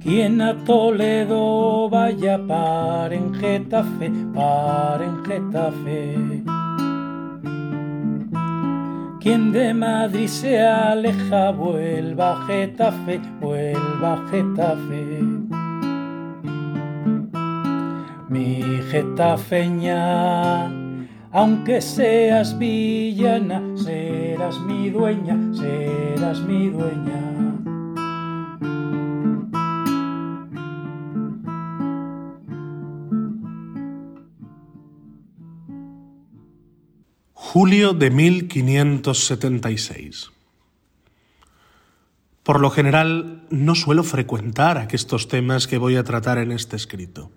Quien a Toledo vaya, para en Getafe, para en Getafe. Quien de Madrid se aleja, vuelva a Getafe, vuelva Getafe. Mi Getafeña, aunque seas villana, serás mi dueña, serás mi dueña. Julio de 1576. Por lo general, no suelo frecuentar aquestos temas que voy a tratar en este escrito.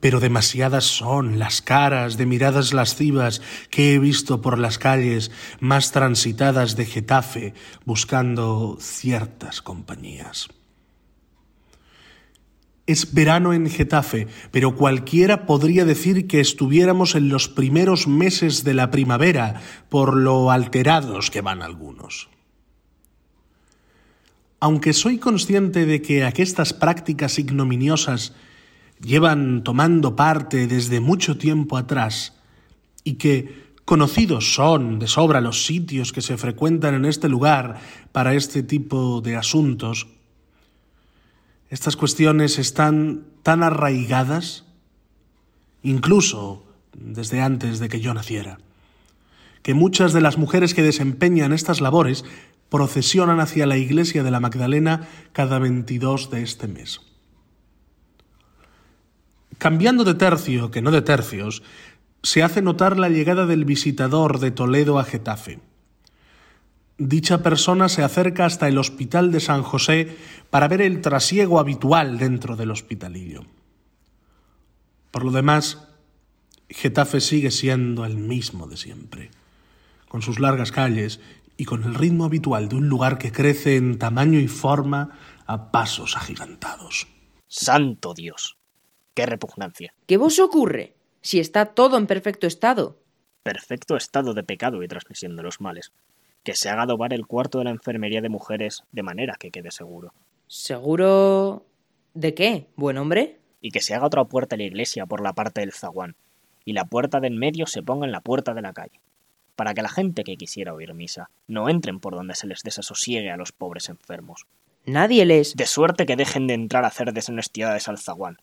Pero demasiadas son las caras de miradas lascivas que he visto por las calles más transitadas de Getafe buscando ciertas compañías. Es verano en Getafe, pero cualquiera podría decir que estuviéramos en los primeros meses de la primavera, por lo alterados que van algunos. Aunque soy consciente de que aquestas prácticas ignominiosas llevan tomando parte desde mucho tiempo atrás y que conocidos son de sobra los sitios que se frecuentan en este lugar para este tipo de asuntos, estas cuestiones están tan arraigadas, incluso desde antes de que yo naciera, que muchas de las mujeres que desempeñan estas labores procesionan hacia la iglesia de la Magdalena cada 22 de este mes. Cambiando de tercio, que no de tercios, se hace notar la llegada del visitador de Toledo a Getafe. Dicha persona se acerca hasta el hospital de San José para ver el trasiego habitual dentro del hospitalillo. Por lo demás, Getafe sigue siendo el mismo de siempre, con sus largas calles y con el ritmo habitual de un lugar que crece en tamaño y forma a pasos agigantados. ¡Santo Dios! ¡Qué repugnancia! ¿Qué vos ocurre? Si está todo en perfecto estado. Perfecto estado de pecado y transmisión de los males que se haga adobar el cuarto de la enfermería de mujeres de manera que quede seguro. ¿Seguro de qué, buen hombre? Y que se haga otra puerta a la iglesia por la parte del zaguán, y la puerta del medio se ponga en la puerta de la calle, para que la gente que quisiera oír misa no entren por donde se les desasosiegue a los pobres enfermos. Nadie les... De suerte que dejen de entrar a hacer deshonestidades al zaguán.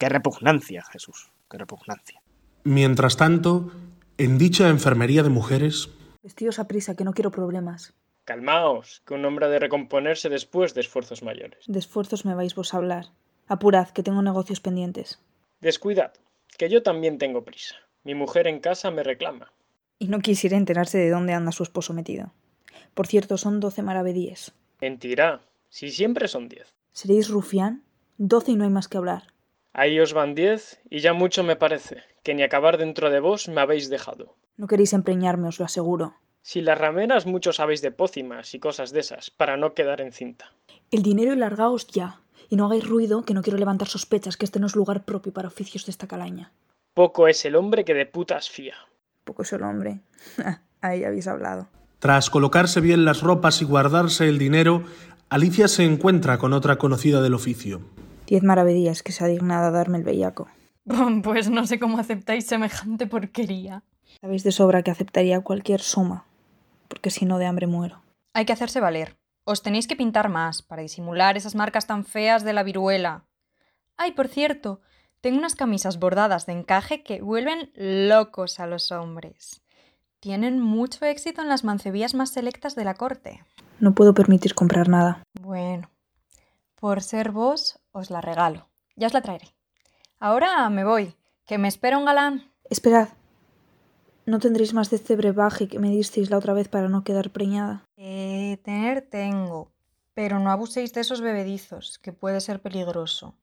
¡Qué repugnancia, Jesús! ¡Qué repugnancia! Mientras tanto, en dicha enfermería de mujeres Vestidos a prisa, que no quiero problemas. Calmaos, que un hombre ha de recomponerse después de esfuerzos mayores. De esfuerzos me vais vos a hablar. Apurad, que tengo negocios pendientes. Descuidad, que yo también tengo prisa. Mi mujer en casa me reclama. Y no quisiera enterarse de dónde anda su esposo metido. Por cierto, son doce maravedíes. Mentirá, si siempre son diez. ¿Seréis rufián? Doce y no hay más que hablar. Ahí os van diez, y ya mucho me parece, que ni acabar dentro de vos me habéis dejado. No queréis empreñarme, os lo aseguro. Si las rameras mucho sabéis de pócimas y cosas de esas, para no quedar encinta. El dinero y largaos ya, y no hagáis ruido, que no quiero levantar sospechas, que este no es lugar propio para oficios de esta calaña. Poco es el hombre que de putas fía. Poco es el hombre. Ahí habéis hablado. Tras colocarse bien las ropas y guardarse el dinero, Alicia se encuentra con otra conocida del oficio. Diez maravedías que se ha dignado a darme el bellaco. Pues no sé cómo aceptáis semejante porquería. Sabéis de sobra que aceptaría cualquier suma, porque si no de hambre muero. Hay que hacerse valer. Os tenéis que pintar más para disimular esas marcas tan feas de la viruela. Ay, por cierto, tengo unas camisas bordadas de encaje que vuelven locos a los hombres. Tienen mucho éxito en las mancebías más selectas de la corte. No puedo permitir comprar nada. Bueno, por ser vos, os la regalo. Ya os la traeré. Ahora me voy, que me espera un galán. Esperad. ¿No tendréis más de este brebaje que me disteis la otra vez para no quedar preñada? Eh, tener tengo, pero no abuséis de esos bebedizos, que puede ser peligroso.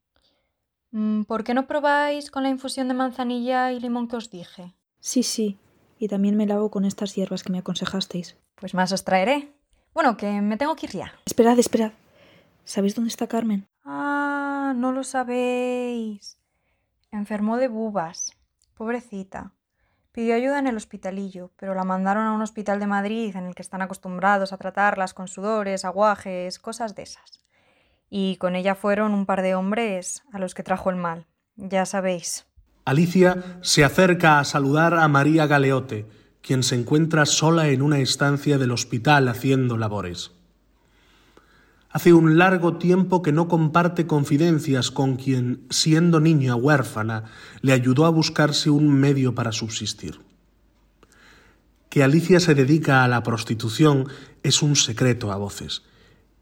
Mm, ¿Por qué no probáis con la infusión de manzanilla y limón que os dije? Sí, sí, y también me lavo con estas hierbas que me aconsejasteis. Pues más os traeré. Bueno, que me tengo que ir ya. Esperad, esperad. ¿Sabéis dónde está Carmen? Ah, no lo sabéis. Enfermó de bubas. Pobrecita. Pidió ayuda en el hospitalillo, pero la mandaron a un hospital de Madrid en el que están acostumbrados a tratarlas con sudores, aguajes, cosas de esas. Y con ella fueron un par de hombres a los que trajo el mal. Ya sabéis. Alicia se acerca a saludar a María Galeote, quien se encuentra sola en una estancia del hospital haciendo labores. Hace un largo tiempo que no comparte confidencias con quien, siendo niña huérfana, le ayudó a buscarse un medio para subsistir. Que Alicia se dedica a la prostitución es un secreto a voces,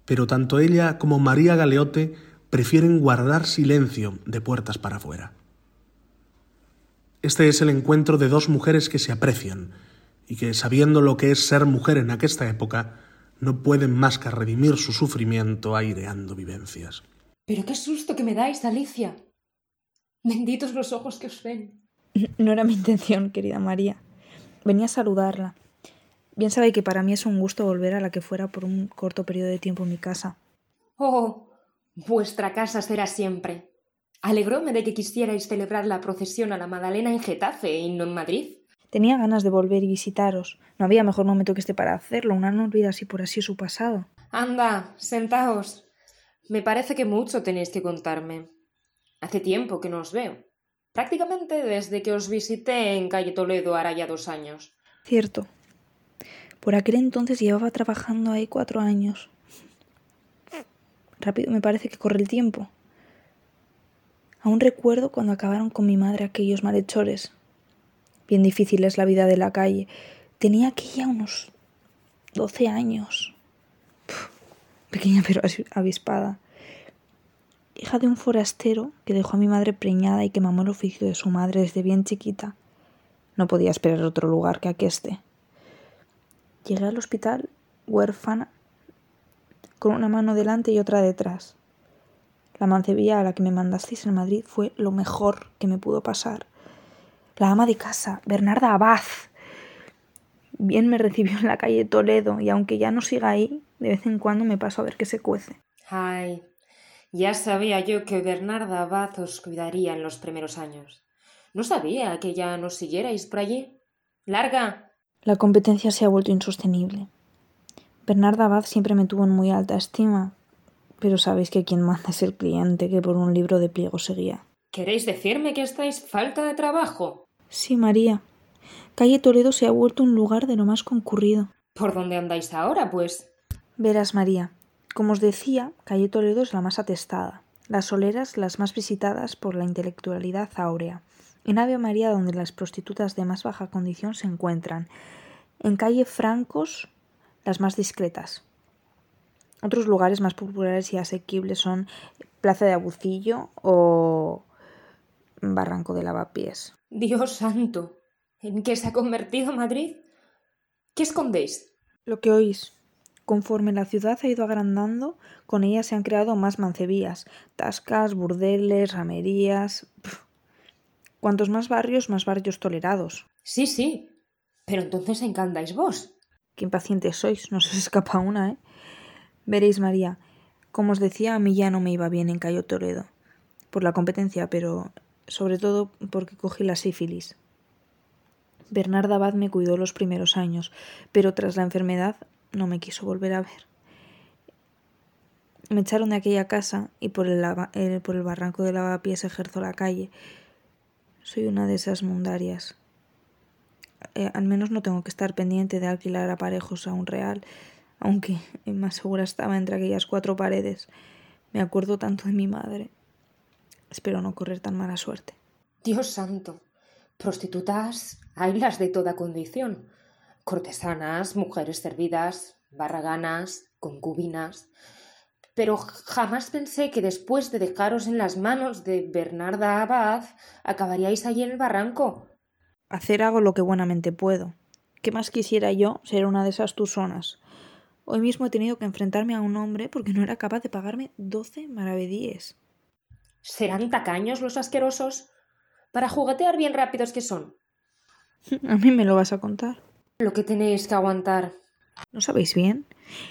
pero tanto ella como María Galeote prefieren guardar silencio de puertas para afuera. Este es el encuentro de dos mujeres que se aprecian y que, sabiendo lo que es ser mujer en aquesta época, no pueden más que redimir su sufrimiento aireando vivencias. Pero qué susto que me dais, Alicia. Benditos los ojos que os ven. No era mi intención, querida María. Venía a saludarla. Bien sabe que para mí es un gusto volver a la que fuera por un corto periodo de tiempo en mi casa. Oh, vuestra casa será siempre. Alegróme de que quisierais celebrar la procesión a la Madalena en Getafe y no en Madrid. Tenía ganas de volver y visitaros. No había mejor momento que este para hacerlo. Una no olvida así por así su pasado. Anda, sentaos. Me parece que mucho tenéis que contarme. Hace tiempo que no os veo. Prácticamente desde que os visité en calle Toledo hará ya dos años. Cierto. Por aquel entonces llevaba trabajando ahí cuatro años. Rápido me parece que corre el tiempo. Aún recuerdo cuando acabaron con mi madre aquellos malhechores. Bien difícil es la vida de la calle. Tenía aquella unos doce años. pequeña pero avispada. Hija de un forastero que dejó a mi madre preñada y que mamó el oficio de su madre desde bien chiquita. No podía esperar otro lugar que aqueste. Llegué al hospital huérfana, con una mano delante y otra detrás. La mancebía a la que me mandasteis en Madrid fue lo mejor que me pudo pasar la ama de casa, Bernarda Abad. Bien me recibió en la calle Toledo y aunque ya no siga ahí, de vez en cuando me paso a ver qué se cuece. Ay, ya sabía yo que Bernarda Abad os cuidaría en los primeros años. No sabía que ya nos siguierais por allí. ¡Larga! La competencia se ha vuelto insostenible. Bernarda Abad siempre me tuvo en muy alta estima, pero sabéis que quien manda es el cliente que por un libro de pliego seguía. ¿Queréis decirme que estáis falta de trabajo? Sí, María. Calle Toledo se ha vuelto un lugar de lo más concurrido. ¿Por dónde andáis ahora, pues? Verás, María. Como os decía, Calle Toledo es la más atestada, las soleras las más visitadas por la intelectualidad áurea. En Ave María, donde las prostitutas de más baja condición se encuentran. En calle Francos, las más discretas. Otros lugares más populares y asequibles son Plaza de Abucillo o Barranco de Lavapiés. Dios santo. ¿En qué se ha convertido Madrid? ¿Qué escondéis? Lo que oís. Conforme la ciudad ha ido agrandando, con ella se han creado más mancebías, tascas, burdeles, ramerías. Cuantos más barrios, más barrios tolerados. Sí, sí. Pero entonces ¿en qué andáis vos? Qué impacientes sois, no se os escapa una, ¿eh? Veréis, María, como os decía, a mí ya no me iba bien en Cayo Toledo. Por la competencia, pero sobre todo porque cogí la sífilis. Bernarda Abad me cuidó los primeros años, pero tras la enfermedad no me quiso volver a ver. Me echaron de aquella casa y por el, por el barranco de lavapiés ejerzo la calle. Soy una de esas mundarias. Eh, al menos no tengo que estar pendiente de alquilar aparejos a un real, aunque más segura estaba entre aquellas cuatro paredes. Me acuerdo tanto de mi madre. Espero no correr tan mala suerte. Dios santo. Prostitutas hay las de toda condición. Cortesanas, mujeres servidas, barraganas, concubinas. Pero jamás pensé que después de dejaros en las manos de Bernarda Abad acabaríais allí en el barranco. Hacer hago lo que buenamente puedo. ¿Qué más quisiera yo ser una de esas tusonas? Hoy mismo he tenido que enfrentarme a un hombre porque no era capaz de pagarme doce maravedíes. ¿Serán tacaños los asquerosos? Para juguetear bien rápidos que son. A mí me lo vas a contar. Lo que tenéis que aguantar. ¿No sabéis bien?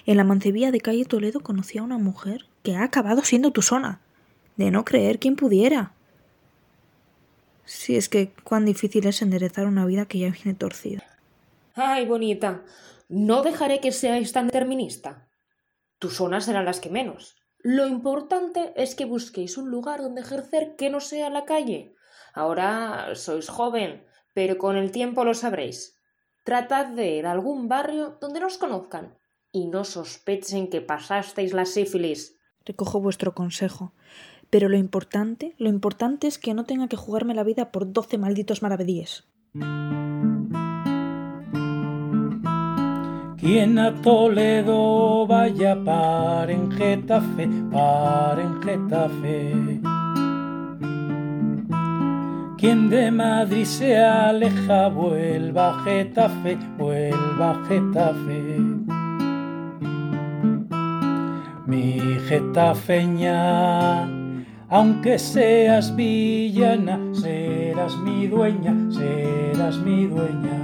En la mancebía de calle Toledo conocí a una mujer que ha acabado siendo tu zona. De no creer quien pudiera. Si es que cuán difícil es enderezar una vida que ya viene torcida. Ay, bonita, no dejaré que seáis tan determinista. Tus zonas serán las que menos. Lo importante es que busquéis un lugar donde ejercer que no sea la calle. Ahora sois joven, pero con el tiempo lo sabréis. Tratad de ir a algún barrio donde nos conozcan y no sospechen que pasasteis la sífilis. Recojo vuestro consejo. Pero lo importante, lo importante es que no tenga que jugarme la vida por doce malditos maravedíes. Quien a Toledo vaya par en Getafe, par en Getafe. Quien de Madrid se aleja, vuelva a Getafe, vuelva a Getafe. Mi getafeña, aunque seas villana, serás mi dueña, serás mi dueña.